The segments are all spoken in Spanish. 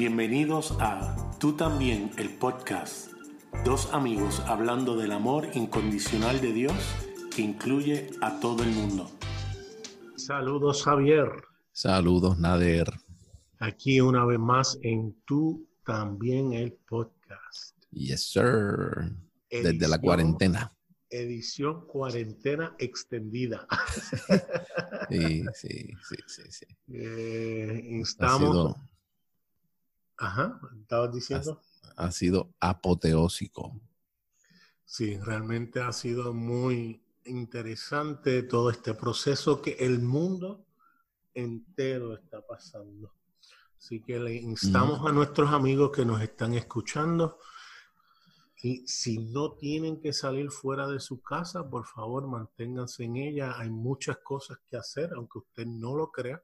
Bienvenidos a Tú también, el podcast. Dos amigos hablando del amor incondicional de Dios que incluye a todo el mundo. Saludos Javier. Saludos Nader. Aquí una vez más en Tú también, el podcast. Yes, sir. Desde la cuarentena. Edición cuarentena extendida. sí, sí, sí, sí. sí. Eh, instamos. Ajá, estabas diciendo. Ha, sido apoteósico. Sí, realmente ha sido muy interesante todo este proceso que el mundo entero está pasando. Así que le instamos a nuestros amigos que nos están escuchando y si no tienen que salir fuera de su casa, por favor manténganse en ella. Hay muchas cosas que hacer, aunque usted no lo crea.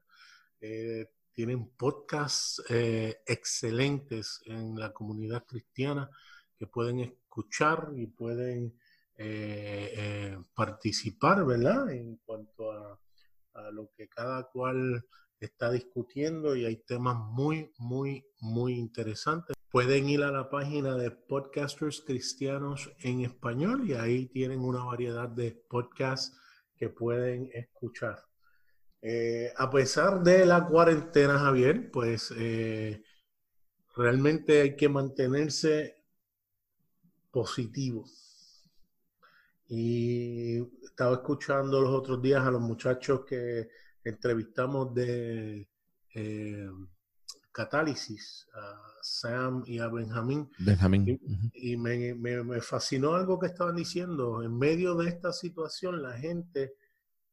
Eh, tienen podcasts eh, excelentes en la comunidad cristiana que pueden escuchar y pueden eh, eh, participar, ¿verdad? En cuanto a, a, lo que cada cual está discutiendo y hay temas muy, muy, muy interesantes. Pueden ir a la página de Podcasters Cristianos en Español y ahí tienen una variedad de podcasts que pueden escuchar. Eh, a pesar de la cuarentena, Javier, pues eh, realmente hay que mantenerse positivo. Y estaba escuchando los otros días a los muchachos que entrevistamos de eh, Catálisis, a Sam y a Benjamín. Benjamín. Y, me, me fascinó algo que estaban diciendo. En medio de esta situación, la gente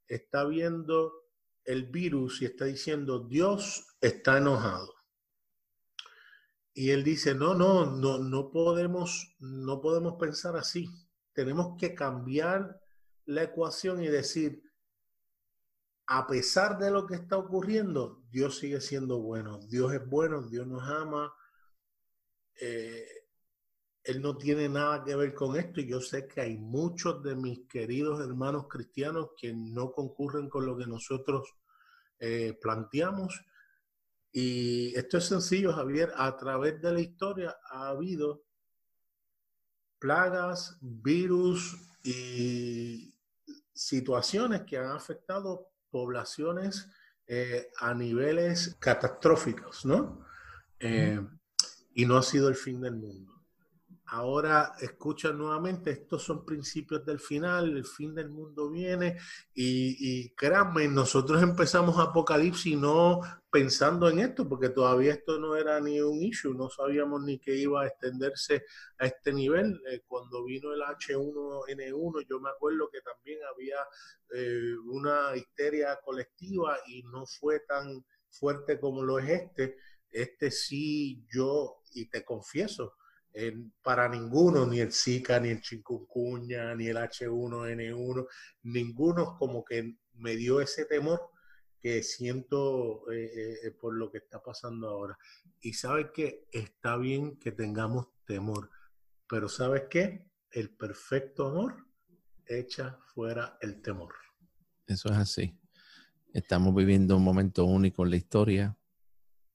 está viendo el virus y está diciendo, Dios está enojado. Y él dice, no, no, no, no podemos, no podemos pensar así. Tenemos que cambiar la ecuación y decir, a pesar de lo que está ocurriendo, Dios sigue siendo bueno. Dios es bueno, Dios nos ama. Eh, él no tiene nada que ver con esto y yo sé que hay muchos de mis queridos hermanos cristianos que no concurren con lo que nosotros eh, planteamos. Y esto es sencillo, Javier. A través de la historia ha habido plagas, virus y situaciones que han afectado poblaciones eh, a niveles catastróficos, ¿no? Eh, y no ha sido el fin del mundo ahora escuchan nuevamente, estos son principios del final, el fin del mundo viene y, créanme, nosotros empezamos Apocalipsis no pensando en esto, porque todavía esto no era ni un issue, no sabíamos ni que iba a extenderse a este nivel. Eh, cuando vino el H1N1, yo me acuerdo que también había eh, una histeria colectiva y no fue tan fuerte como lo es este. Este sí, yo, y te confieso, para ninguno, ni el Zika, ni el chikungunya, ni el H1N1, ninguno como que me dio ese temor que siento eh, eh, por lo que está pasando ahora. Y sabes que está bien que tengamos temor, pero sabes qué, el perfecto amor echa fuera el temor. Eso es así. Estamos viviendo un momento único en la historia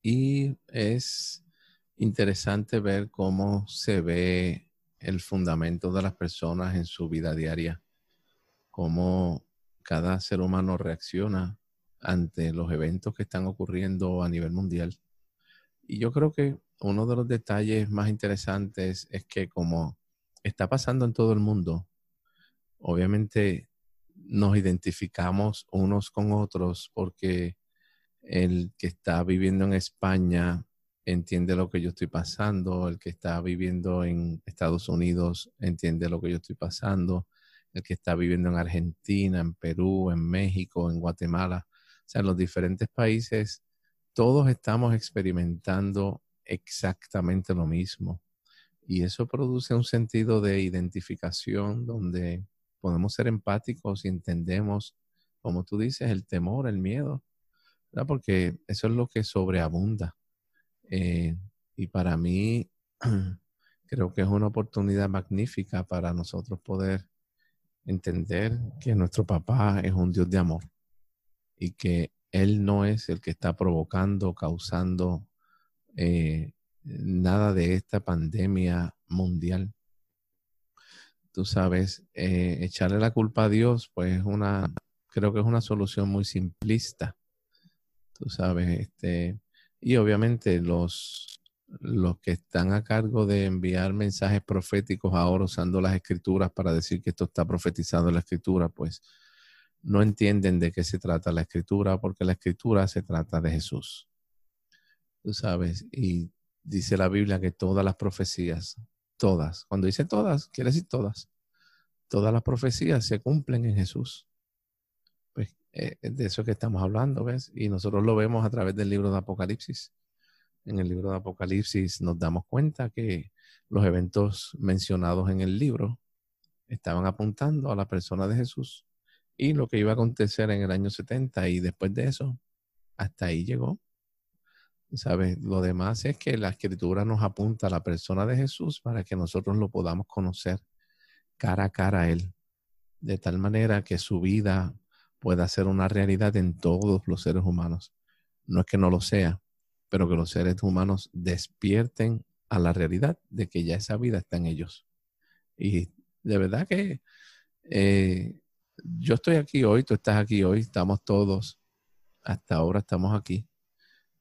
y es interesante ver cómo se ve el fundamento de las personas en su vida diaria, cómo cada ser humano reacciona ante los eventos que están ocurriendo a nivel mundial. Y yo creo que uno de los detalles más interesantes es que como está pasando en todo el mundo, obviamente nos identificamos unos con otros porque el que está viviendo en España entiende lo que yo estoy pasando, el que está viviendo en Estados Unidos entiende lo que yo estoy pasando, el que está viviendo en Argentina, en Perú, en México, en Guatemala, o sea, en los diferentes países, todos estamos experimentando exactamente lo mismo. Y eso produce un sentido de identificación donde podemos ser empáticos y entendemos, como tú dices, el temor, el miedo, porque eso es lo que sobreabunda eh, y para mí creo que es una oportunidad magnífica para nosotros poder entender que nuestro papá es un Dios de amor y que Él no es el que está provocando, causando eh, nada de esta pandemia mundial. Tú sabes, eh, echarle la culpa a Dios, pues una, creo que es una solución muy simplista. Tú sabes, este, y obviamente los, los que están a cargo de enviar mensajes proféticos ahora usando las escrituras para decir que esto está profetizado en la escritura, pues no entienden de qué se trata la escritura, porque la escritura se trata de Jesús. Tú sabes, y dice la Biblia que todas las profecías, todas, cuando dice todas, quiere decir todas, todas las profecías se cumplen en Jesús. Eh, de eso que estamos hablando, ¿ves? Y nosotros lo vemos a través del libro de Apocalipsis. En el libro de Apocalipsis nos damos cuenta que los eventos mencionados en el libro estaban apuntando a la persona de Jesús y lo que iba a acontecer en el año 70 y después de eso, hasta ahí llegó. ¿Sabes? Lo demás es que la escritura nos apunta a la persona de Jesús para que nosotros lo podamos conocer cara a cara a Él, de tal manera que su vida pueda ser una realidad en todos los seres humanos. No es que no lo sea, pero que los seres humanos despierten a la realidad de que ya esa vida está en ellos. Y de verdad que eh, yo estoy aquí hoy, tú estás aquí hoy, estamos todos, hasta ahora estamos aquí.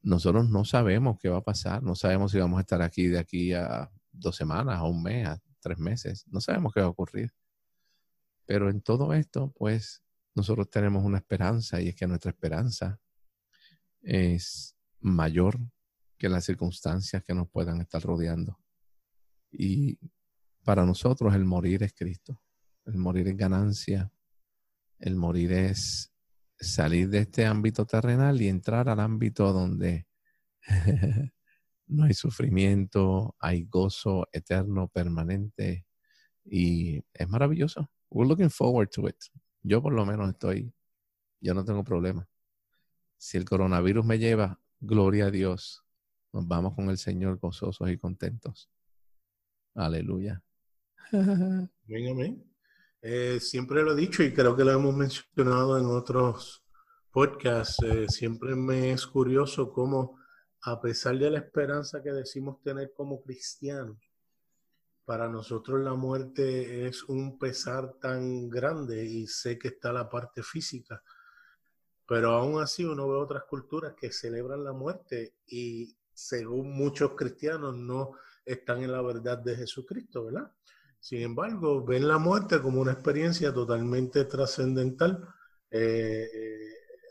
Nosotros no sabemos qué va a pasar, no sabemos si vamos a estar aquí de aquí a dos semanas, a un mes, a tres meses, no sabemos qué va a ocurrir. Pero en todo esto, pues nosotros tenemos una esperanza y es que nuestra esperanza es mayor que las circunstancias que nos puedan estar rodeando. Y para nosotros el morir es Cristo, el morir es ganancia, el morir es salir de este ámbito terrenal y entrar al ámbito donde no hay sufrimiento, hay gozo eterno, permanente y es maravilloso. We're looking forward to it. Yo por lo menos estoy, yo no tengo problema. Si el coronavirus me lleva, gloria a Dios. Nos vamos con el Señor gozosos y contentos. Aleluya. Amén, amén. Eh, siempre lo he dicho y creo que lo hemos mencionado en otros podcasts. Eh, siempre me es curioso cómo, a pesar de la esperanza que decimos tener como cristianos, para nosotros la muerte es un pesar tan grande y sé que está la parte física, pero aún así uno ve otras culturas que celebran la muerte y según muchos cristianos no están en la verdad de Jesucristo, ¿verdad? Sin embargo, ven la muerte como una experiencia totalmente trascendental, eh, eh,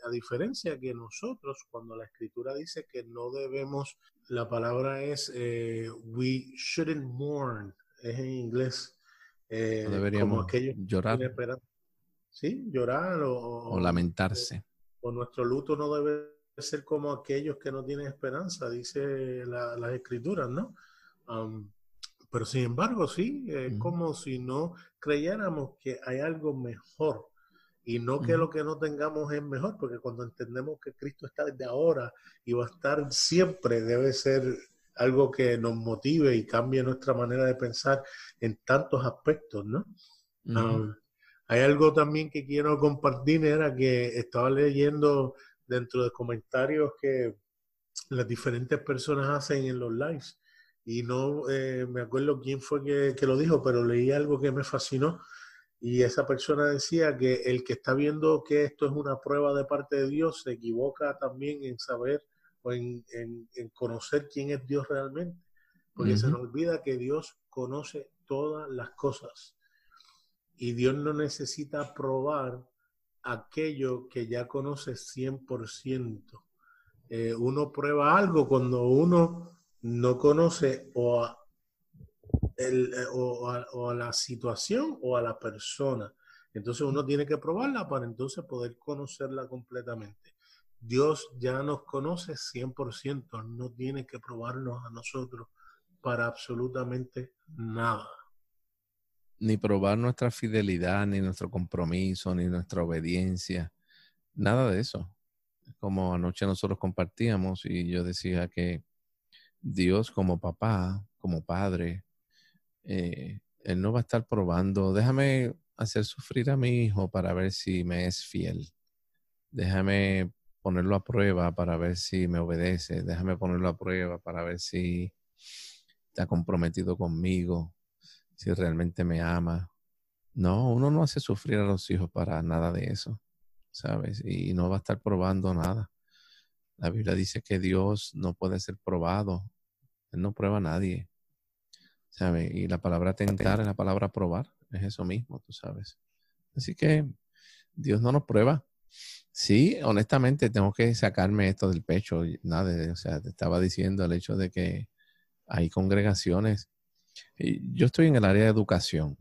a diferencia que nosotros, cuando la escritura dice que no debemos, la palabra es eh, we shouldn't mourn, es en inglés. no deberíamos llorar. Sí, llorar o, lamentarse. O, nuestro luto no debe ser como aquellos que no tienen esperanza, dice las escrituras, ¿no? Um, pero sin embargo, sí, es como si no creyéramos que hay algo mejor y no que lo que no tengamos es mejor, porque cuando entendemos que Cristo está desde ahora y va a estar siempre, debe ser algo que nos motive y cambie nuestra manera de pensar en tantos aspectos, ¿no? Ah, hay algo también que quiero compartir, era que estaba leyendo dentro de comentarios que las diferentes personas hacen en los lives y no eh, me acuerdo quién fue que, lo dijo, pero leí algo que me fascinó y esa persona decía que el que está viendo que esto es una prueba de parte de Dios se equivoca también en saber o en, conocer quién es Dios realmente, porque se nos olvida que Dios conoce todas las cosas y Dios no necesita probar aquello que ya conoce 100%. Eh, uno prueba algo cuando uno no conoce o a, el, eh, o, a, la situación o a la persona. Entonces uno tiene que probarla para entonces poder conocerla completamente. Dios ya nos conoce 100%, no tiene que probarnos a nosotros para absolutamente nada. Ni probar nuestra fidelidad, ni nuestro compromiso, ni nuestra obediencia, nada de eso. Como anoche nosotros compartíamos y yo decía que Dios como papá, como padre, eh, Él no va a estar probando, déjame hacer sufrir a mi hijo para ver si me es fiel. Déjame ponerlo a prueba para ver si me obedece. Déjame ponerlo a prueba para ver si está comprometido conmigo, si realmente me ama. No, uno no hace sufrir a los hijos para nada de eso, ¿sabes? Y no va a estar probando nada. La Biblia dice que Dios no puede ser probado. Él no prueba a nadie. ¿Sabes? Y la palabra tentar es la palabra probar. Es eso mismo, tú sabes. Así que Dios no nos prueba. Sí, honestamente tengo que sacarme esto del pecho. Nada, o sea, te estaba diciendo el hecho de que hay congregaciones. Yo estoy en el área de educación.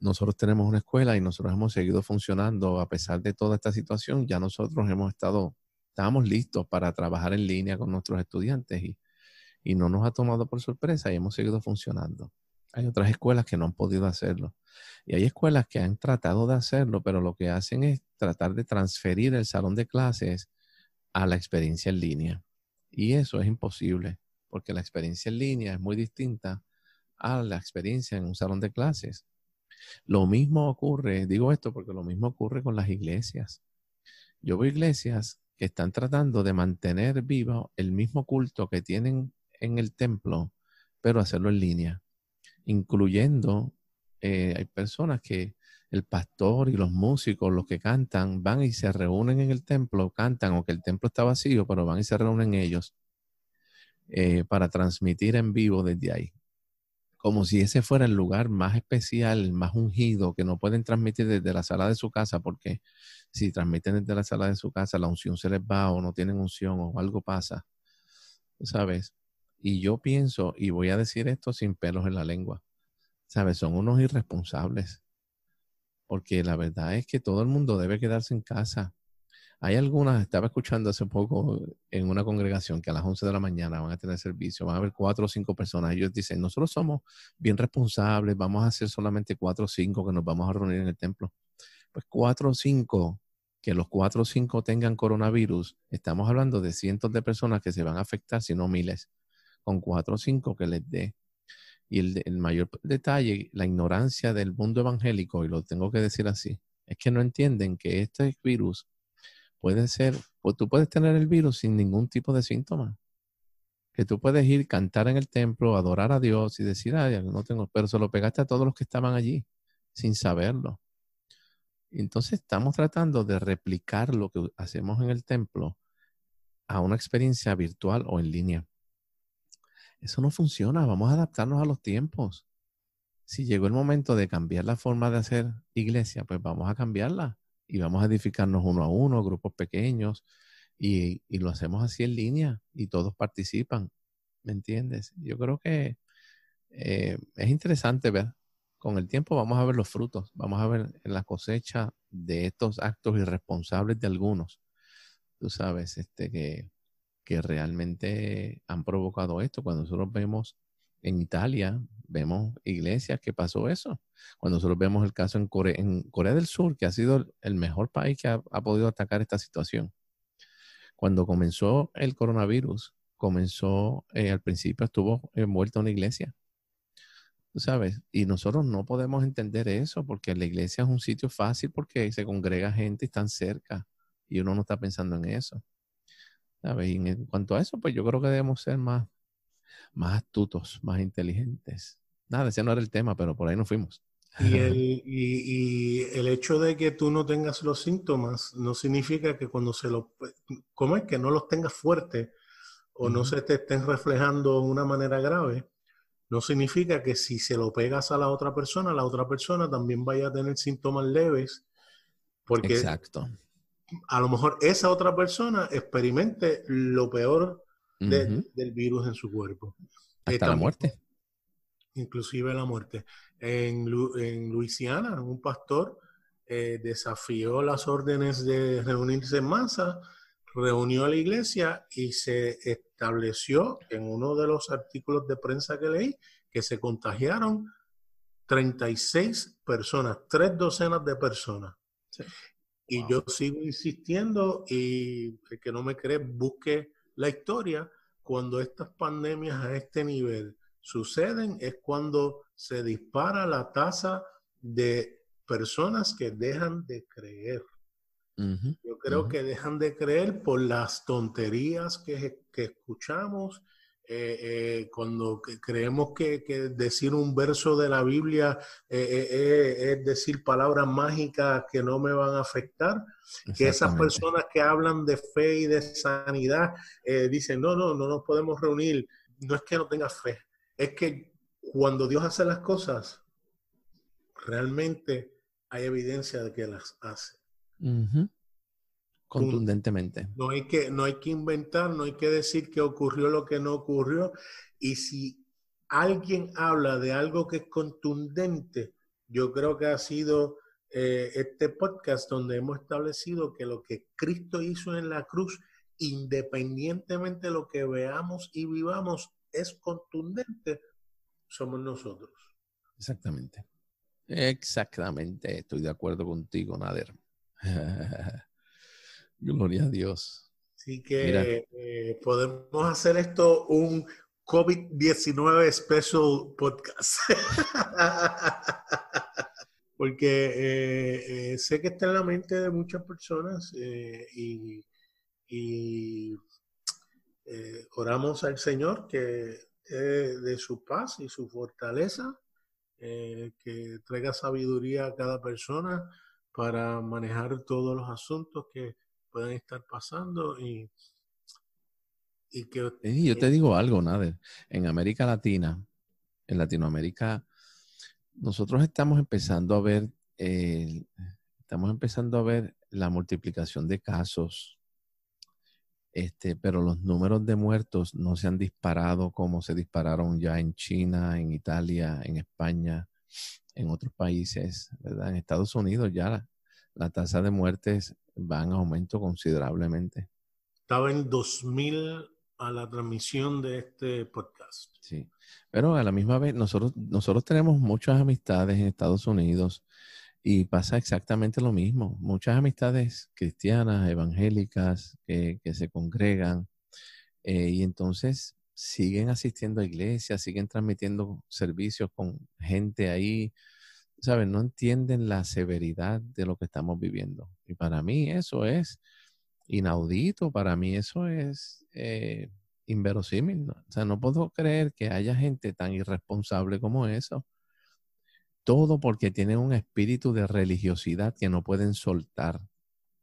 Nosotros tenemos una escuela y nosotros hemos seguido funcionando a pesar de toda esta situación. Ya nosotros hemos estado, estábamos listos para trabajar en línea con nuestros estudiantes y, y no nos ha tomado por sorpresa y hemos seguido funcionando. Hay otras escuelas que no han podido hacerlo. Y hay escuelas que han tratado de hacerlo, pero lo que hacen es tratar de transferir el salón de clases a la experiencia en línea. Y eso es imposible, porque la experiencia en línea es muy distinta a la experiencia en un salón de clases. Lo mismo ocurre, digo esto porque lo mismo ocurre con las iglesias. Yo veo iglesias que están tratando de mantener vivo el mismo culto que tienen en el templo, pero hacerlo en línea, incluyendo, eh, hay personas que el pastor y los músicos, los que cantan, van y se reúnen en el templo, cantan, o que el templo está vacío, pero van y se reúnen ellos eh, para transmitir en vivo desde ahí. Como si ese fuera el lugar más especial, más ungido, que no pueden transmitir desde la sala de su casa, porque si transmiten desde la sala de su casa, la unción se les va o no tienen unción o algo pasa. ¿Sabes? Y yo pienso, y voy a decir esto sin pelos en la lengua, ¿sabes? Son unos irresponsables. Porque la verdad es que todo el mundo debe quedarse en casa. Hay algunas, estaba escuchando hace poco en una congregación que a las 11 de la mañana van a tener servicio, van a haber cuatro o cinco personas. Ellos dicen, nosotros somos bien responsables, vamos a hacer solamente cuatro o cinco que nos vamos a reunir en el templo. Pues cuatro o cinco, que los cuatro o cinco tengan coronavirus, estamos hablando de cientos de personas que se van a afectar, si no miles con cuatro o cinco que les dé. Y el, mayor detalle, la ignorancia del mundo evangélico, y lo tengo que decir así, es que no entienden que este virus puede ser, pues tú puedes tener el virus sin ningún tipo de síntoma. Que tú puedes ir, cantar en el templo, adorar a Dios y decir, ay, no tengo, pero se lo pegaste a todos los que estaban allí, sin saberlo. Entonces estamos tratando de replicar lo que hacemos en el templo a una experiencia virtual o en línea. Eso no funciona, vamos a adaptarnos a los tiempos. Si llegó el momento de cambiar la forma de hacer iglesia, pues vamos a cambiarla y vamos a edificarnos uno a uno, grupos pequeños, y, lo hacemos así en línea y todos participan. ¿Me entiendes? Yo creo que eh, es interesante ver. Con el tiempo vamos a ver los frutos, vamos a ver la cosecha de estos actos irresponsables de algunos. Tú sabes, este que que realmente han provocado esto. Cuando nosotros vemos en Italia, vemos iglesias que pasó eso. Cuando nosotros vemos el caso en Corea, del Sur, que ha sido el mejor país que ha, podido atacar esta situación. Cuando comenzó el coronavirus, comenzó, eh, al principio estuvo envuelta una iglesia. ¿Tú sabes? Y nosotros no podemos entender eso porque la iglesia es un sitio fácil porque se congrega gente y están cerca y uno no está pensando en eso. Y en cuanto a eso, pues yo creo que debemos ser más, más astutos, más inteligentes. Nada, ese no era el tema, pero por ahí nos fuimos. Y el, y, el, hecho de que tú no tengas los síntomas no significa que cuando se los... ¿Cómo es? Que no los tengas fuertes o no se te estén reflejando de una manera grave. No significa que si se lo pegas a la otra persona, la otra persona también vaya a tener síntomas leves. Porque Exacto a lo mejor esa otra persona experimente lo peor del virus en su cuerpo. Hasta la muerte. Inclusive la muerte. En, en Luisiana, un pastor eh, desafió las órdenes de reunirse en masa, reunió a la iglesia y se estableció en uno de los artículos de prensa que leí que se contagiaron 36 personas, tres docenas de personas. Y yo sigo insistiendo y el que no me cree, busque la historia. Cuando estas pandemias a este nivel suceden es cuando se dispara la tasa de personas que dejan de creer. Yo creo que dejan de creer por las tonterías que, que escuchamos, eh, eh, cuando creemos que, decir un verso de la Biblia eh, es decir palabras mágicas que no me van a afectar, que esas personas que hablan de fe y de sanidad dicen, no, no, no nos podemos reunir, no es que no tengas fe, es que cuando Dios hace las cosas, realmente hay evidencia de que las hace contundentemente. No hay, que, no hay que inventar, no hay que decir que ocurrió lo que no ocurrió. Y si alguien habla de algo que es contundente, yo creo que ha sido eh, este podcast donde hemos establecido que lo que Cristo hizo en la cruz, independientemente de lo que veamos y vivamos, es contundente, somos nosotros. Exactamente. Exactamente. Estoy de acuerdo contigo, Nader. Gloria a Dios. Así que eh, podemos hacer esto un COVID-19 Special Podcast. Porque eh, eh, sé que está en la mente de muchas personas y, oramos al Señor que de su paz y su fortaleza, que traiga sabiduría a cada persona para manejar todos los asuntos que pueden estar pasando y, y que... yo te digo algo, Nader. En América Latina, en Latinoamérica, nosotros estamos empezando a ver, eh, estamos empezando a ver la multiplicación de casos, este, pero los números de muertos no se han disparado como se dispararon ya en China, en Italia, en España, en otros países, ¿verdad? En Estados Unidos ya la tasa de muertes va en aumento considerablemente. Estaba en 2000 a la transmisión de este podcast. Sí, pero a la misma vez nosotros, nosotros tenemos muchas amistades en Estados Unidos y pasa exactamente lo mismo. Muchas amistades cristianas, evangélicas, que, se congregan eh, y entonces siguen asistiendo a iglesias, siguen transmitiendo servicios con gente ahí, ¿sabes? No entienden la severidad de lo que estamos viviendo. Y para mí eso es inaudito, para mí eso es eh, inverosímil. O sea, no puedo creer que haya gente tan irresponsable como eso. Todo porque tienen un espíritu de religiosidad que no pueden soltar,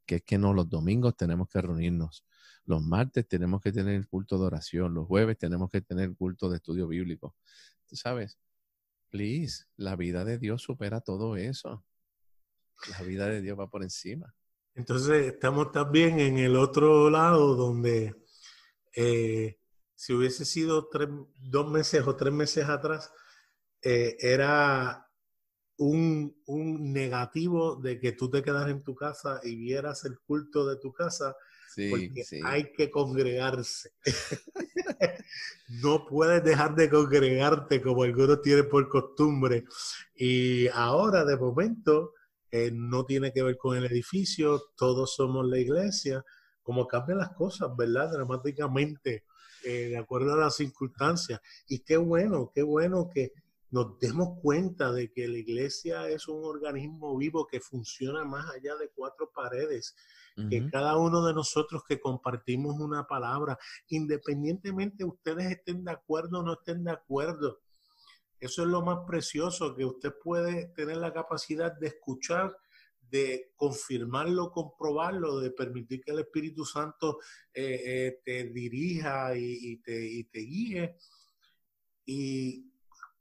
que es que no, los domingos tenemos que reunirnos, los martes tenemos que tener el culto de oración, los jueves tenemos que tener culto de estudio bíblico. ¿Tú sabes? Please, la vida de Dios supera todo eso. La vida de Dios va por encima. Entonces, estamos también en el otro lado donde eh, si hubiese sido dos meses o tres meses atrás, eh, era un, un, negativo de que tú te quedas en tu casa y vieras el culto de tu casa porque hay que congregarse. no puedes dejar de congregarte como algunos tienen por costumbre. Y ahora, de momento, eh, no tiene que ver con el edificio, todos somos la iglesia. Como cambian las cosas, ¿verdad? Dramáticamente, eh, de acuerdo a las circunstancias. Y qué bueno, qué bueno que nos demos cuenta de que la iglesia es un organismo vivo que funciona más allá de cuatro paredes que cada uno de nosotros que compartimos una palabra, independientemente ustedes estén de acuerdo o no estén de acuerdo, eso es lo más precioso, que usted puede tener la capacidad de escuchar, de confirmarlo, comprobarlo, de permitir que el Espíritu Santo eh, eh, te dirija y, te, y te guíe. Y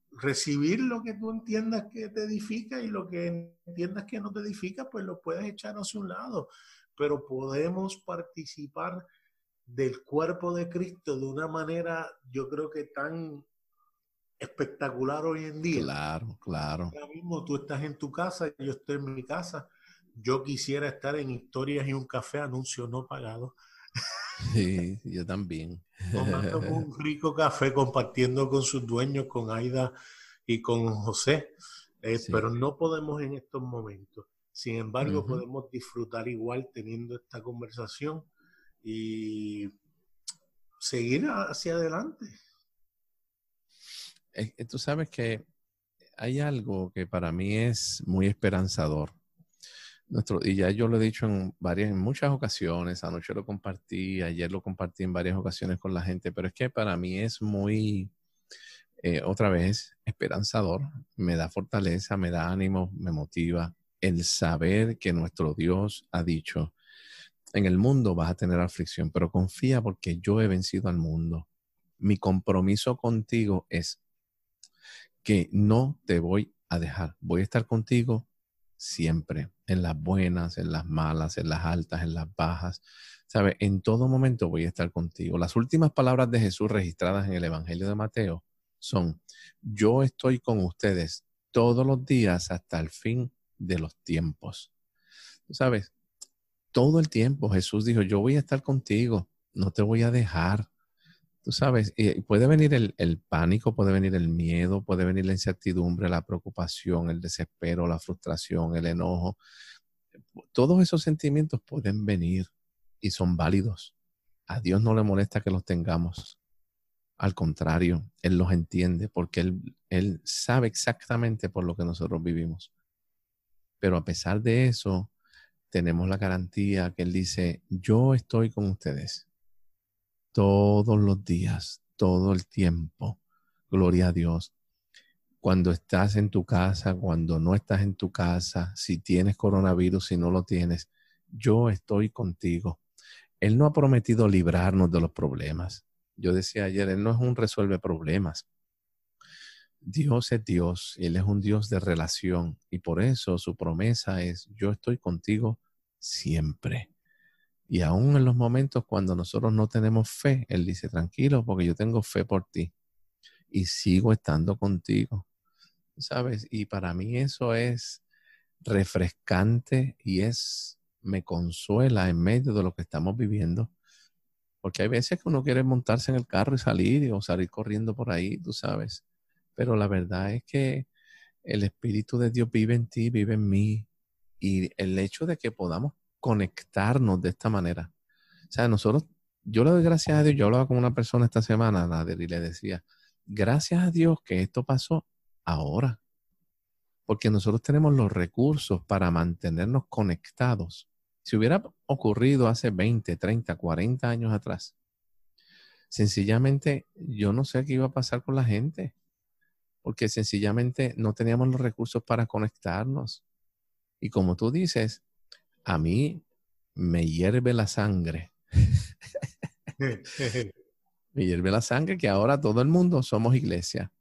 recibir lo que tú entiendas que te edifica y lo que entiendas que no te edifica, pues lo puedes echar hacia un lado pero podemos participar del cuerpo de Cristo de una manera, yo creo que tan espectacular hoy en día. Claro, claro. Ahora mismo tú estás en tu casa, yo estoy en mi casa. Yo quisiera estar en Historias y un café, anuncio no pagado. Sí, yo también. Tomando un rico café, compartiendo con sus dueños, con Aida y con José. Eh, pero no podemos en estos momentos. Sin embargo, podemos disfrutar igual teniendo esta conversación y seguir hacia adelante. tú sabes que hay algo que para mí es muy esperanzador. nuestro, y ya yo lo he dicho en varias, en muchas ocasiones, anoche lo compartí, ayer lo compartí en varias ocasiones con la gente, pero es que para mí es muy, eh, otra vez, esperanzador, me da fortaleza, me da ánimo, me motiva el saber que nuestro Dios ha dicho, en el mundo vas a tener aflicción, pero confía porque yo he vencido al mundo. Mi compromiso contigo es que no te voy a dejar, voy a estar contigo siempre, en las buenas, en las malas, en las altas, en las bajas. ¿Sabe? En todo momento voy a estar contigo. Las últimas palabras de Jesús registradas en el Evangelio de Mateo son, yo estoy con ustedes todos los días hasta el fin de los tiempos. ¿Sabes? Todo el tiempo Jesús dijo, yo voy a estar contigo, no te voy a dejar. Tú sabes, y puede venir el, el, pánico, puede venir el miedo, puede venir la incertidumbre, la preocupación, el desespero, la frustración, el enojo. Todos esos sentimientos pueden venir y son válidos. A Dios no le molesta que los tengamos. Al contrario, Él los entiende porque Él, él sabe exactamente por lo que nosotros vivimos. Pero a pesar de eso, tenemos la garantía que Él dice, yo estoy con ustedes todos los días, todo el tiempo. Gloria a Dios. Cuando estás en tu casa, cuando no estás en tu casa, si tienes coronavirus, si no lo tienes, yo estoy contigo. Él no ha prometido librarnos de los problemas. Yo decía ayer, Él no es un resuelve problemas. Dios es Dios, Él es un Dios de relación y por eso su promesa es, yo estoy contigo siempre. Y aún en los momentos cuando nosotros no tenemos fe, Él dice, tranquilo, porque yo tengo fe por ti y sigo estando contigo. ¿Sabes? Y para mí eso es refrescante y es, me consuela en medio de lo que estamos viviendo. Porque hay veces que uno quiere montarse en el carro y salir o salir corriendo por ahí, tú sabes. Pero la verdad es que el Espíritu de Dios vive en ti, vive en mí. Y el hecho de que podamos conectarnos de esta manera. O sea, nosotros, yo le doy gracias a Dios, yo hablaba con una persona esta semana, Nader, y le decía, gracias a Dios que esto pasó ahora, porque nosotros tenemos los recursos para mantenernos conectados. Si hubiera ocurrido hace 20, 30, 40 años atrás, sencillamente yo no sé qué iba a pasar con la gente, porque sencillamente no teníamos los recursos para conectarnos. Y como tú dices, a mí me hierve la sangre. me hierve la sangre que ahora todo el mundo somos iglesia.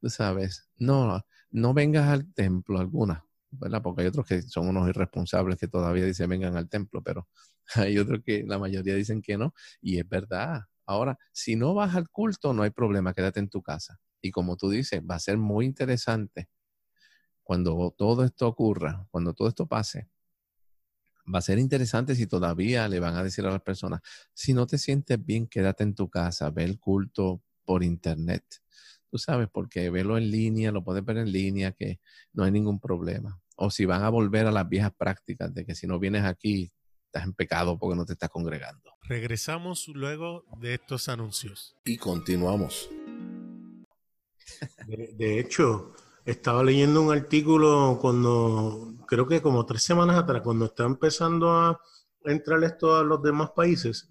Tú sabes, no, no vengas al templo alguna, ¿verdad? Porque hay otros que son unos irresponsables que todavía dicen vengan al templo, pero hay otros que la mayoría dicen que no, y es verdad. Ahora, si no vas al culto, no hay problema, quédate en tu casa. Y como tú dices, va a ser muy interesante cuando todo esto ocurra, cuando todo esto pase, va a ser interesante si todavía le van a decir a las personas, si no te sientes bien, quédate en tu casa, ve el culto por internet. Tú sabes, porque verlo en línea, lo puedes ver en línea, que no hay ningún problema. O si van a volver a las viejas prácticas de que si no vienes aquí, estás en pecado porque no te estás congregando. Regresamos luego de estos anuncios. Y continuamos. De, de hecho, estaba leyendo un artículo cuando, creo que como tres semanas atrás, cuando está empezando a entrar esto a los demás países,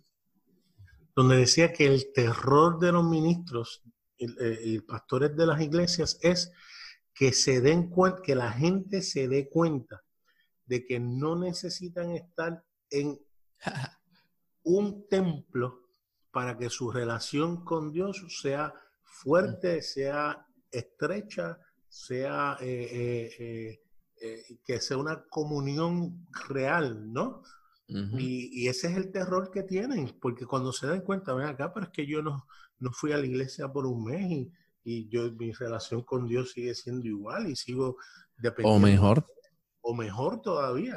donde decía que el terror de los ministros eh, y, pastores de las iglesias es que se den cuenta, que la gente se dé cuenta de que no necesitan estar en un templo para que su relación con Dios sea fuerte, sea estrecha, sea eh, eh, eh, que sea una comunión real, ¿no? y, ese es el terror que tienen, porque cuando se dan cuenta, ven acá, pero es que yo no, no fui a la iglesia por un mes y, y yo mi relación con Dios sigue siendo igual y sigo dependiendo. O mejor. O mejor todavía.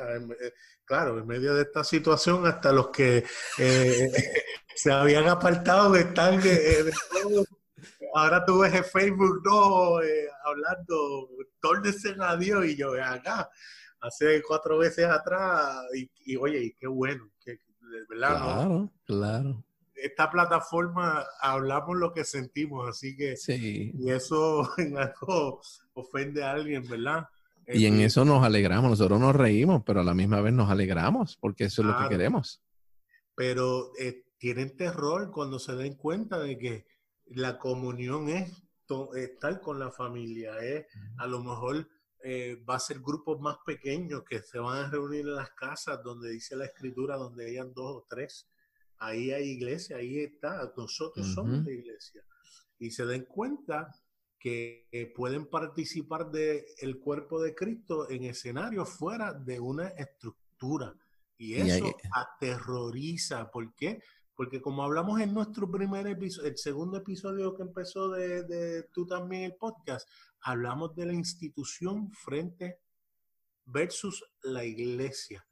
Claro, en medio de esta situación, hasta los que se habían apartado están de, ahora tú ves en Facebook, no, eh, hablando, tórnese a Dios y yo, acá, hace cuatro veces atrás, y, oye, y qué bueno, que, ¿verdad? Claro, claro. Esta plataforma hablamos lo que sentimos, así que, sí. y eso en algo ofende a alguien, ¿verdad? Y en eso nos alegramos, nosotros nos reímos, pero a la misma vez nos alegramos, porque eso es lo que queremos. Pero eh, tienen terror cuando se den cuenta de que la comunión es estar con la familia, es a lo mejor eh, va a ser grupos más pequeños que se van a reunir en las casas donde dice la escritura, donde hayan dos o tres. Ahí hay iglesia, ahí está, nosotros somos la iglesia. Y se den cuenta que pueden participar del el cuerpo de Cristo en escenarios fuera de una estructura. Y eso aterroriza. ¿Por qué? Porque como hablamos en nuestro primer episodio, el segundo episodio que empezó de, tú también el podcast, hablamos de la institución frente versus la iglesia.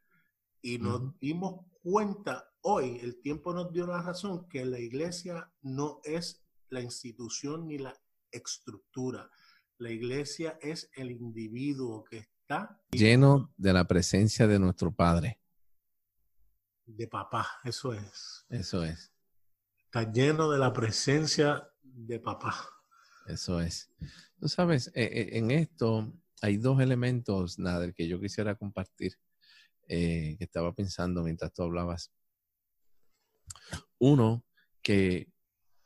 Y nos dimos cuenta hoy, el tiempo nos dio la razón, que la iglesia no es la institución ni la estructura. La iglesia es el individuo que está lleno de la presencia de nuestro Padre. De papá, eso es. Eso es. Está lleno de la presencia de papá. Eso es. Tú sabes, e, e, en esto hay dos elementos, nada, que yo quisiera compartir, eh, que estaba pensando mientras tú hablabas. Uno, que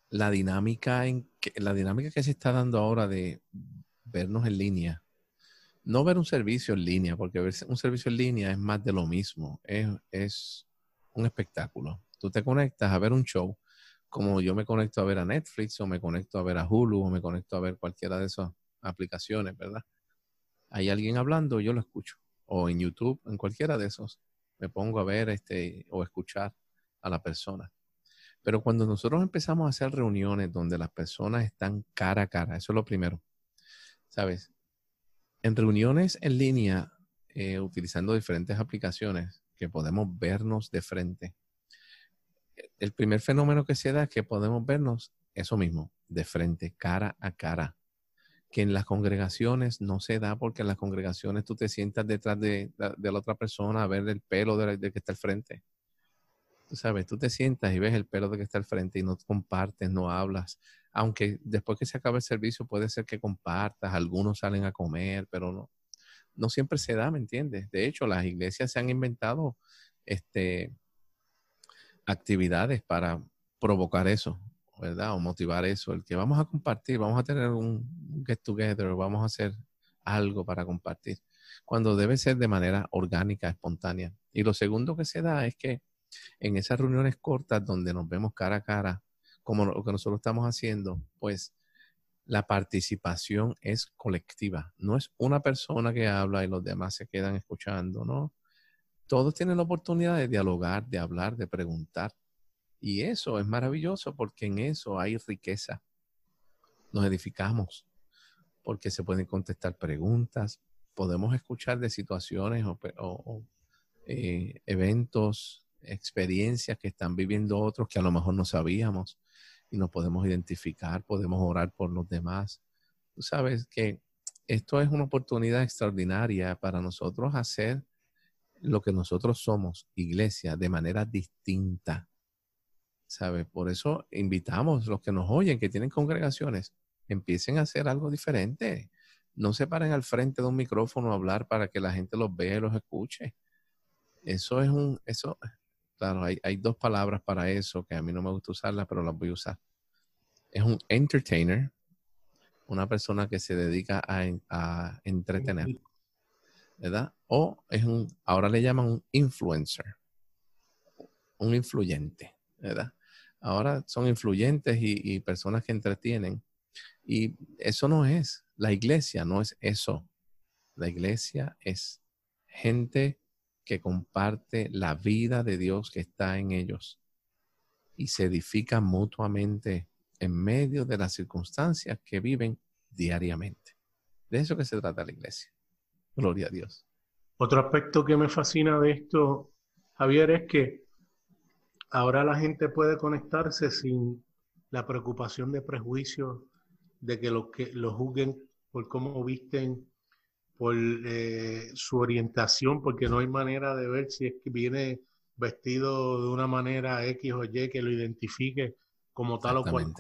la dinámica, en que, la dinámica que se está dando ahora de vernos en línea, no ver un servicio en línea, porque ver un servicio en línea es más de lo mismo, es, es un espectáculo. Tú te conectas a ver un show, como yo me conecto a ver a Netflix o me conecto a ver a Hulu o me conecto a ver cualquiera de esas aplicaciones, ¿verdad? Hay alguien hablando, yo lo escucho. O en YouTube, en cualquiera de esos, me pongo a ver este o escuchar a la persona. Pero cuando nosotros empezamos a hacer reuniones donde las personas están cara a cara, eso es lo primero, ¿sabes? En reuniones en línea, eh, utilizando diferentes aplicaciones que podemos vernos de frente, el primer fenómeno que se da es que podemos vernos eso mismo, de frente, cara a cara. Que en las congregaciones no se da porque en las congregaciones tú te sientas detrás de, la otra persona a ver el pelo de, que está al frente tú sabes, tú te sientas y ves el pelo de que está al frente y no compartes, no hablas. Aunque después que se acabe el servicio puede ser que compartas, algunos salen a comer, pero no, no siempre se da, ¿me entiendes? De hecho, las iglesias se han inventado este, actividades para provocar eso, ¿verdad? O motivar eso, el que vamos a compartir, vamos a tener un get together, vamos a hacer algo para compartir, cuando debe ser de manera orgánica, espontánea. Y lo segundo que se da es que en esas reuniones cortas donde nos vemos cara a cara, como lo que nosotros estamos haciendo, pues la participación es colectiva. No es una persona que habla y los demás se quedan escuchando, ¿no? Todos tienen la oportunidad de dialogar, de hablar, de preguntar. Y eso es maravilloso porque en eso hay riqueza. Nos edificamos porque se pueden contestar preguntas, podemos escuchar de situaciones o, eh, eventos experiencias que están viviendo otros que a lo mejor no sabíamos y nos podemos identificar, podemos orar por los demás. Tú sabes que esto es una oportunidad extraordinaria para nosotros hacer lo que nosotros somos, iglesia, de manera distinta. ¿Sabes? Por eso invitamos a los que nos oyen, que tienen congregaciones, empiecen a hacer algo diferente. No se paren al frente de un micrófono a hablar para que la gente los vea y los escuche. Eso es un, eso, Claro, hay, dos palabras para eso que a mí no me gusta usarlas, pero las voy a usar. Es un entertainer, una persona que se dedica a, entretener, ¿verdad? O es un, ahora le llaman un influencer, un influyente, ¿verdad? Ahora son influyentes y, y personas que entretienen. Y eso no es, la iglesia no es eso. La iglesia es gente que comparte la vida de Dios que está en ellos y se edifican mutuamente en medio de las circunstancias que viven diariamente. De eso que se trata la iglesia. Gloria a Dios. Otro aspecto que me fascina de esto, Javier, es que ahora la gente puede conectarse sin la preocupación de prejuicios, de que los que lo juzguen por cómo visten, por eh, su orientación, porque no hay manera de ver si es que viene vestido de una manera X o Y que lo identifique como tal o cual.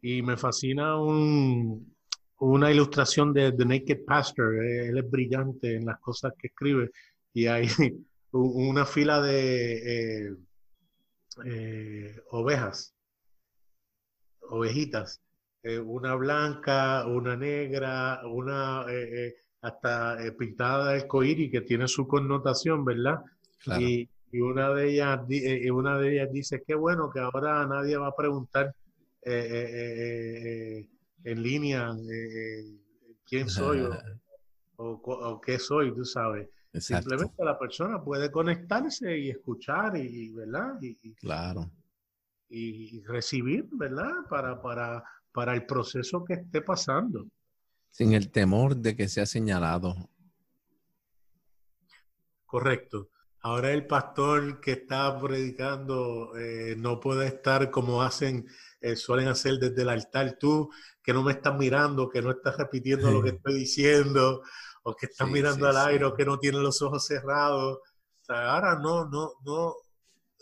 Y me fascina un, una ilustración de The Naked Pastor. Eh, él es brillante en las cosas que escribe y hay una fila de eh, eh, ovejas, ovejitas, una blanca, una negra, una hasta pintada de arcoíris que tiene su connotación, ¿verdad? Y, y, una de ellas, una de ellas dice, qué bueno que ahora nadie va a preguntar en línea quién soy o, qué soy, tú sabes. Simplemente la persona puede conectarse y escuchar y, ¿verdad? Y, claro. Y, recibir, ¿verdad? Para, para, para el proceso que esté pasando. Sin el temor de que sea señalado. Correcto. Ahora el pastor que está predicando eh, no puede estar como hacen, eh, suelen hacer desde el altar. Tú que no me estás mirando, que no estás repitiendo lo que estoy diciendo, o que estás mirando al aire, o que no tienes los ojos cerrados. O sea, ahora no, no, no,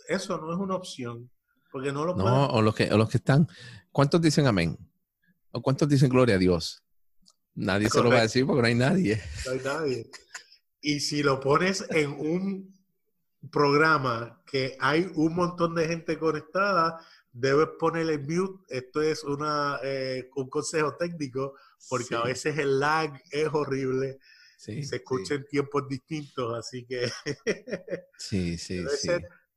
eso no es una opción, porque no lo No, o los, que, o los que están, ¿cuántos dicen amén? ¿O cuántos dicen gloria a Dios? Nadie se lo va a decir porque no hay nadie. No hay nadie. Y si lo pones en un programa que hay un montón de gente conectada, debes ponerle mute. Esto es una, eh, un consejo técnico, porque a veces el lag es horrible se escucha en tiempos distintos, así que sí, sí,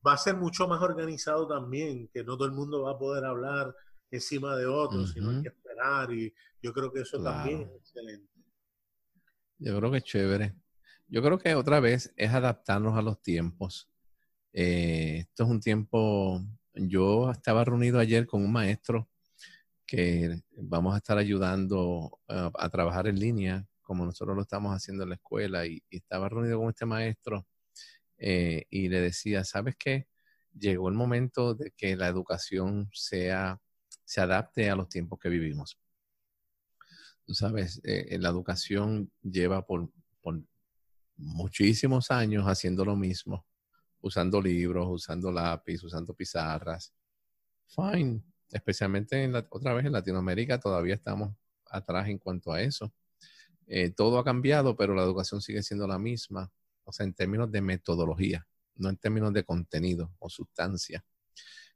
va a ser mucho más organizado también, que no todo el mundo va a poder hablar encima de otro, sino hay que esperar y yo creo que eso también es excelente. Yo creo que es chévere. Yo creo que otra vez es adaptarnos a los tiempos. Eh, esto es un tiempo, yo estaba reunido ayer con un maestro que vamos a estar ayudando a trabajar en línea como nosotros lo estamos haciendo en la escuela, y, estaba reunido con este maestro eh, y le decía, ¿sabes qué? Llegó el momento de que la educación sea, se adapte a los tiempos que vivimos. Sabes, eh, la educación lleva por, por muchísimos años haciendo lo mismo, usando libros, usando lápiz, usando pizarras. Fine. Especialmente en la, otra vez en Latinoamérica todavía estamos atrás en cuanto a eso. Eh, todo ha cambiado, pero la educación sigue siendo la misma, o sea, en términos de metodología, no en términos de contenido o sustancia,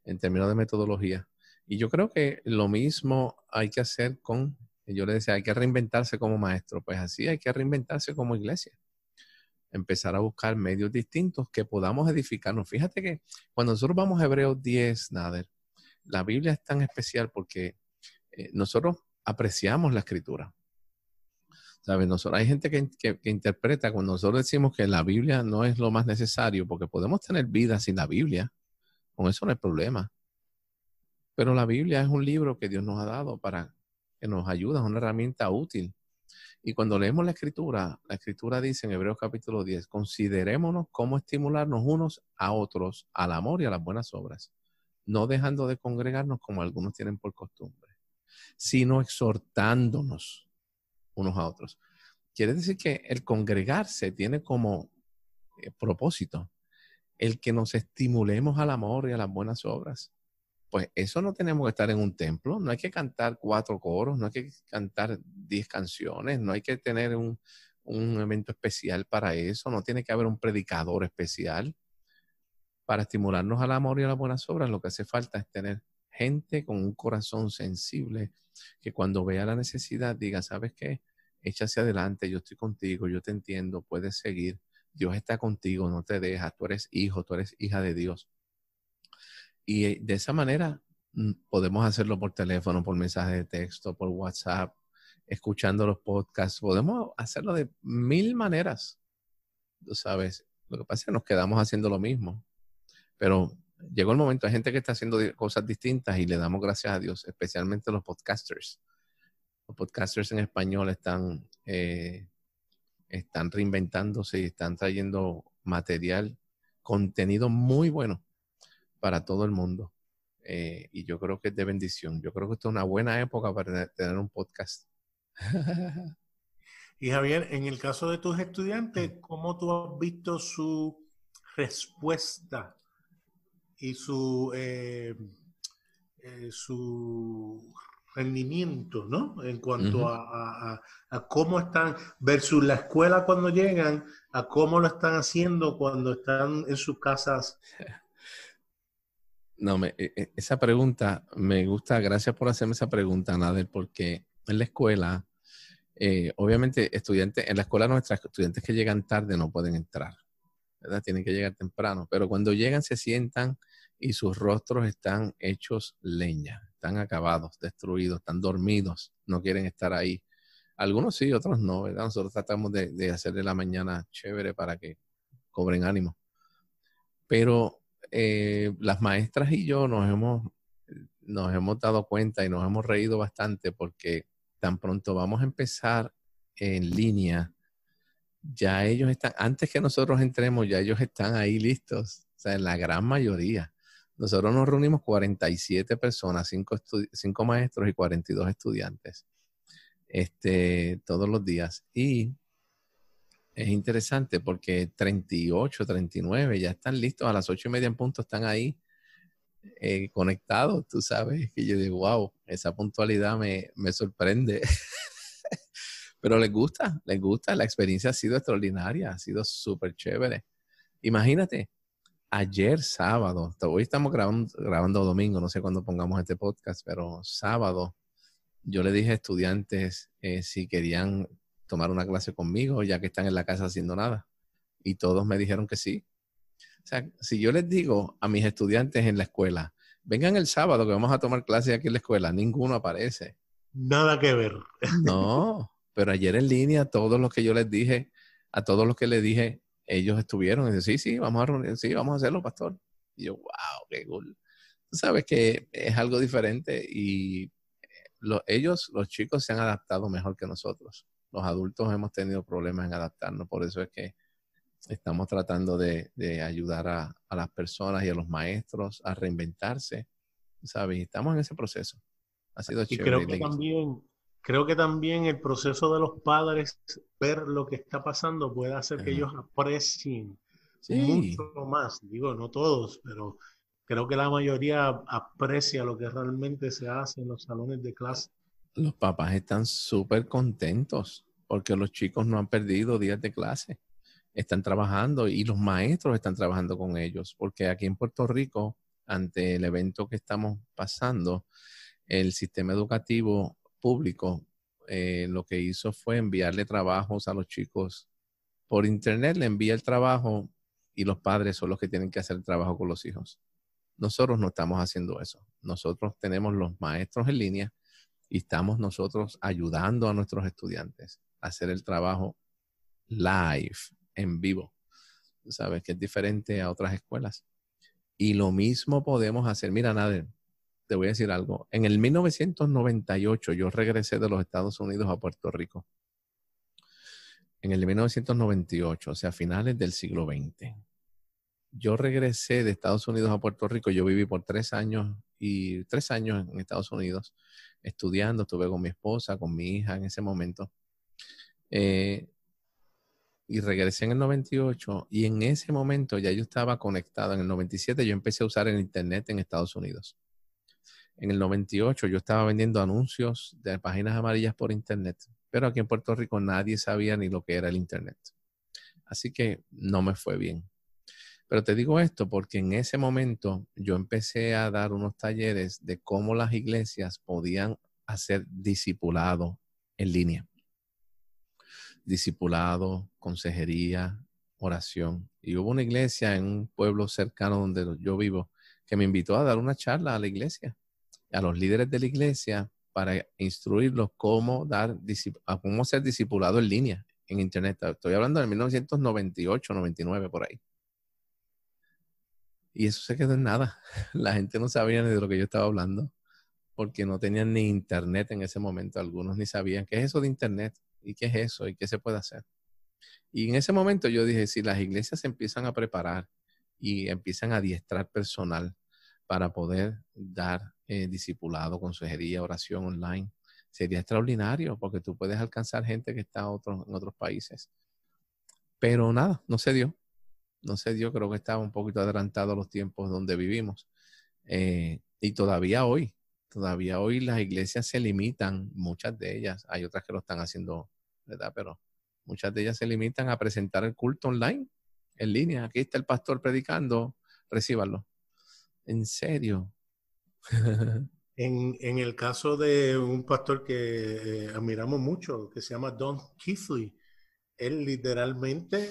en términos de metodología. Y yo creo que lo mismo hay que hacer con, yo le decía, hay que reinventarse como maestro, pues así hay que reinventarse como iglesia. Empezar a buscar medios distintos que podamos edificarnos. Fíjate que cuando nosotros vamos a Hebreos 10, Nader, la Biblia es tan especial porque eh, nosotros apreciamos la escritura. ¿Sabes? Nosotros, hay gente que, interpreta cuando nosotros decimos que la Biblia no es lo más necesario, porque podemos tener vida sin la Biblia. Con eso no hay problema. Pero la Biblia es un libro que Dios nos ha dado para que nos ayude, es una herramienta útil. Y cuando leemos la escritura, la escritura dice en Hebreos capítulo 10, considerémonos cómo estimularnos unos a otros al amor y a las buenas obras, no dejando de congregarnos como algunos tienen por costumbre, sino exhortándonos unos a otros. Quiere decir que el congregarse tiene como eh, propósito el que nos estimulemos al amor y a las buenas obras. Pues eso no tenemos que estar en un templo, no hay que cantar cuatro coros, no hay que cantar diez canciones, no hay que tener un, un evento especial para eso, no tiene que haber un predicador especial. Para estimularnos al amor y a las buenas obras, lo que hace falta es tener gente con un corazón sensible que cuando vea la necesidad diga, ¿sabes qué? Echa hacia adelante, yo estoy contigo, yo te entiendo, puedes seguir, Dios está contigo, no te dejas, tú eres hijo, tú eres hija de Dios. Y eh, de esa manera mm, podemos hacerlo por teléfono, por mensaje de texto, por WhatsApp, escuchando los podcasts, podemos hacerlo de mil maneras. Tú sabes, lo que pasa es que nos quedamos haciendo lo mismo. Pero llegó el momento, hay gente que está haciendo cosas distintas y le damos gracias a Dios, especialmente los podcasters. Los podcasters en español están, eh, están reinventándose y están trayendo material, contenido muy bueno para todo el mundo. Eh, y yo creo que es de bendición. Yo creo que esta es una buena época para tener un podcast. y Javier, en el caso de tus estudiantes, ¿cómo tú has visto su respuesta y su, eh, eh, su rendimiento, ¿no? En cuanto a, cómo están, versus la escuela cuando llegan, a cómo lo están haciendo cuando están en sus casas. No, me, e, e, esa pregunta me gusta, gracias por hacerme esa pregunta, Nader, porque en la escuela, eh, obviamente, estudiantes, en la escuela nuestras estudiantes que llegan tarde no pueden entrar, ¿verdad? Tienen que llegar temprano, pero cuando llegan se sientan y sus rostros están hechos leña, están acabados, destruidos, están dormidos, no quieren estar ahí. Algunos sí, otros no, ¿verdad? Nosotros tratamos de, de hacerle la mañana chévere para que cobren ánimo. Pero eh, las maestras y yo nos hemos, nos hemos dado cuenta y nos hemos reído bastante porque tan pronto vamos a empezar en línea, ya ellos están, antes que nosotros entremos, ya ellos están ahí listos, o sea, en la gran mayoría. Nosotros nos reunimos 47 personas, 5, maestros y 42 estudiantes, este, todos los días. Y es interesante porque 38, 39 ya están listos, a las 8 y media en punto están ahí eh, conectados, tú sabes, que yo digo, wow, esa puntualidad me, me sorprende. Pero les gusta, les gusta, la experiencia ha sido extraordinaria, ha sido súper chévere. Imagínate, ayer sábado, hoy estamos grabando, domingo, no sé cuándo pongamos este podcast, pero sábado yo le dije a estudiantes eh, si querían tomar una clase conmigo, ya que están en la casa haciendo nada. Y todos me dijeron que sí. O sea, si yo les digo a mis estudiantes en la escuela, vengan el sábado que vamos a tomar clase aquí en la escuela, ninguno aparece. Nada que ver. No, pero ayer en línea, todos los que yo les dije, a todos los que les dije, ellos estuvieron y dicen, sí, sí, vamos a reunir, sí, vamos a hacerlo, pastor. Y yo, wow, qué cool. Tú sabes que es algo diferente y ellos, los chicos, se han adaptado mejor que nosotros. Los adultos hemos tenido problemas en adaptarnos, por eso es que estamos tratando de, ayudar a, las personas y a los maestros a reinventarse, ¿sabes? estamos en ese proceso. Ha sido y creo que también creo que también el proceso de los padres, ver lo que está pasando, puede hacer que ellos aprecien mucho más. Digo, no todos, pero creo que la mayoría aprecia lo que realmente se hace en los salones de clase. Los papás están súper contentos porque los chicos no han perdido días de clase. Están trabajando y los maestros están trabajando con ellos, porque aquí en Puerto Rico, ante el evento que estamos pasando, el sistema educativo público eh, lo que hizo fue enviarle trabajos a los chicos por internet, le envía el trabajo y los padres son los que tienen que hacer el trabajo con los hijos. Nosotros no estamos haciendo eso. Nosotros tenemos los maestros en línea y estamos nosotros ayudando a nuestros estudiantes a hacer el trabajo live, en vivo. Sabes que es diferente a otras escuelas. Y lo mismo podemos hacer. Mira, Nader, te voy a decir algo. En el 1998 yo regresé de los Estados Unidos a Puerto Rico. En el 1998, o sea, finales del siglo XX. Yo regresé de Estados Unidos a Puerto Rico. Yo viví por tres años y tres años en Estados Unidos estudiando. Estuve con mi esposa, con mi hija en ese momento. Eh, y regresé en el 98 y en ese momento ya yo estaba conectado. En el 97 yo empecé a usar el Internet en Estados Unidos en el 98 yo estaba vendiendo anuncios de páginas amarillas por internet, pero aquí en Puerto Rico nadie sabía ni lo que era el internet. Así que no me fue bien. Pero te digo esto porque en ese momento yo empecé a dar unos talleres de cómo las iglesias podían hacer discipulado en línea. Discipulado, consejería, oración. Y hubo una iglesia en un pueblo cercano donde yo vivo que me invitó a dar una charla a la iglesia a los líderes de la iglesia para instruirlos cómo dar cómo ser discipulado en línea en internet. Estoy hablando de 1998, 99 por ahí. Y eso se quedó en nada. La gente no sabía ni de lo que yo estaba hablando porque no tenían ni internet en ese momento. Algunos ni sabían qué es eso de internet y qué es eso y qué se puede hacer. Y en ese momento yo dije, si las iglesias se empiezan a preparar y empiezan a adiestrar personal para poder dar eh, discipulado, consejería, oración online. Sería extraordinario porque tú puedes alcanzar gente que está en otros países. Pero nada, no se dio. No se dio, creo que estaba un poquito adelantado a los tiempos donde vivimos. Eh, y todavía hoy, todavía hoy las iglesias se limitan, muchas de ellas, hay otras que lo están haciendo, ¿verdad? Pero muchas de ellas se limitan a presentar el culto online, en línea. Aquí está el pastor predicando, recíbanlo. En serio. en, en, el caso de un pastor que eh, admiramos mucho, que se llama Don Keithley, él literalmente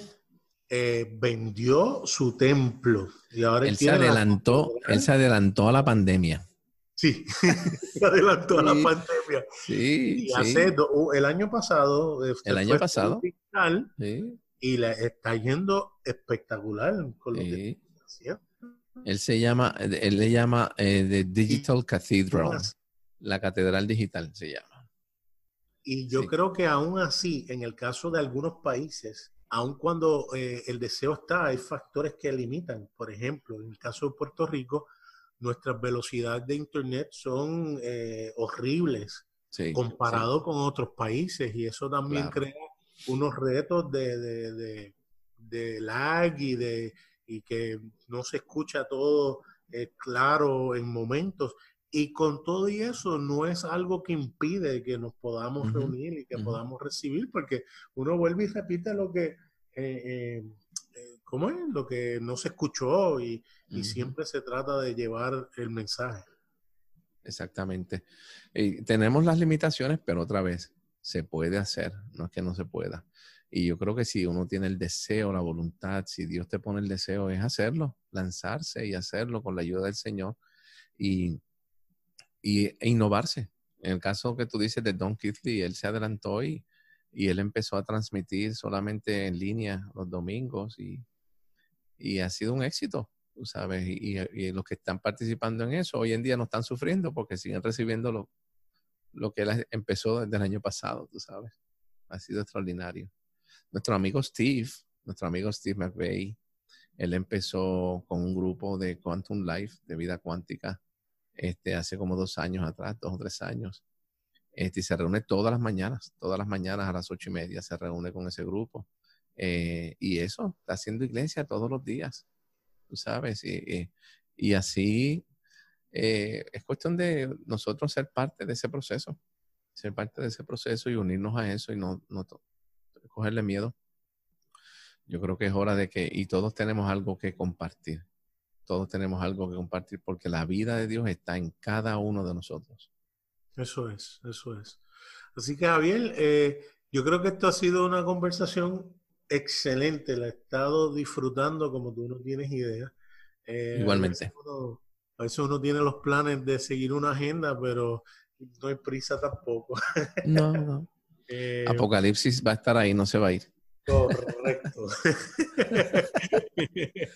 eh, vendió su templo. Y ahora él, se adelantó, él se adelantó a la pandemia. Sí, se adelantó a la pandemia. Sí, y Hace el año pasado. Eh, el año pasado. Y le está yendo espectacular con lo que Él se llama, él le llama eh, The Digital Cathedral. La catedral digital se llama. Y yo creo que aún así, en el caso de algunos países, aun cuando eh, el deseo está, hay factores que limitan. Por ejemplo, en el caso de Puerto Rico, nuestras velocidades de Internet son eh, horribles comparado con otros países y eso también crea unos retos de, de, lag y, de, y que no se escucha todo eh, claro en momentos. Y con todo y eso no es algo que impide que nos podamos reunir y que podamos recibir, porque uno vuelve y repite lo que, eh, ¿cómo es? Lo que no se escuchó y, siempre se trata de llevar el mensaje. Exactamente. Y tenemos las limitaciones, pero otra vez, se puede hacer, no es que no se pueda. Y yo creo que si uno tiene el deseo, la voluntad, si Dios te pone el deseo, es hacerlo, lanzarse y hacerlo con la ayuda del Señor y, y e innovarse. En el caso que tú dices de Don Keithley, él se adelantó y, y él empezó a transmitir solamente en línea los domingos y y ha sido un éxito, tú sabes, y, los que están participando en eso hoy en día no están sufriendo porque siguen recibiendo lo, lo que él empezó desde el año pasado, tú sabes. Ha sido extraordinario. Nuestro amigo Steve, nuestro amigo Steve McVeigh, él empezó con un grupo de Quantum Life, de vida cuántica, este, hace como dos años atrás, dos o tres años. Este, se reúne todas las mañanas, todas las mañanas a las ocho y media se reúne con ese grupo. Eh, y eso, está haciendo iglesia todos los días, tú sabes, y, y, así eh, es cuestión de nosotros ser parte de ese proceso, ser parte de ese proceso y unirnos a eso y no, no cogerle miedo. Yo creo que es hora de que, y todos tenemos algo que compartir, todos tenemos algo que compartir porque la vida de Dios está en cada uno de nosotros. Eso es, eso es. Así que Javier, eh, yo creo que esto ha sido una conversación excelente, la he estado disfrutando como tú no tienes idea. Eh, Igualmente. A veces, uno, tiene los planes de seguir una agenda, pero no hay prisa tampoco. No, no. Eh, Apocalipsis va a estar ahí, no se va a ir. Correcto.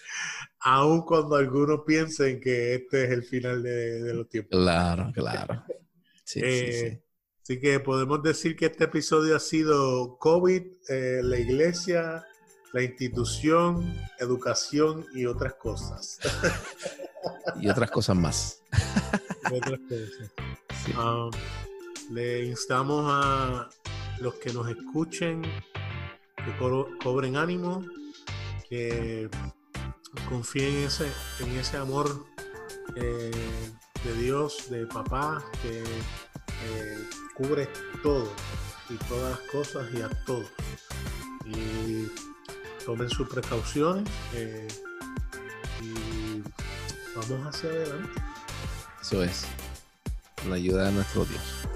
Aun cuando algunos piensen que este es el final de, los tiempos. Claro, claro. sí, sí. Eh, Así que podemos decir que este episodio ha sido COVID, eh, la iglesia, la institución, educación y otras cosas. y otras cosas más. Um, le instamos a los que nos escuchen que cobren ánimo, que confíen en ese, en ese amor eh, de Dios, de papá, que eh, cubre todo y todas las cosas y a todos. Y tomen sus precauciones eh, y vamos hacia adelante. Eso es, con la ayuda de nuestro Dios.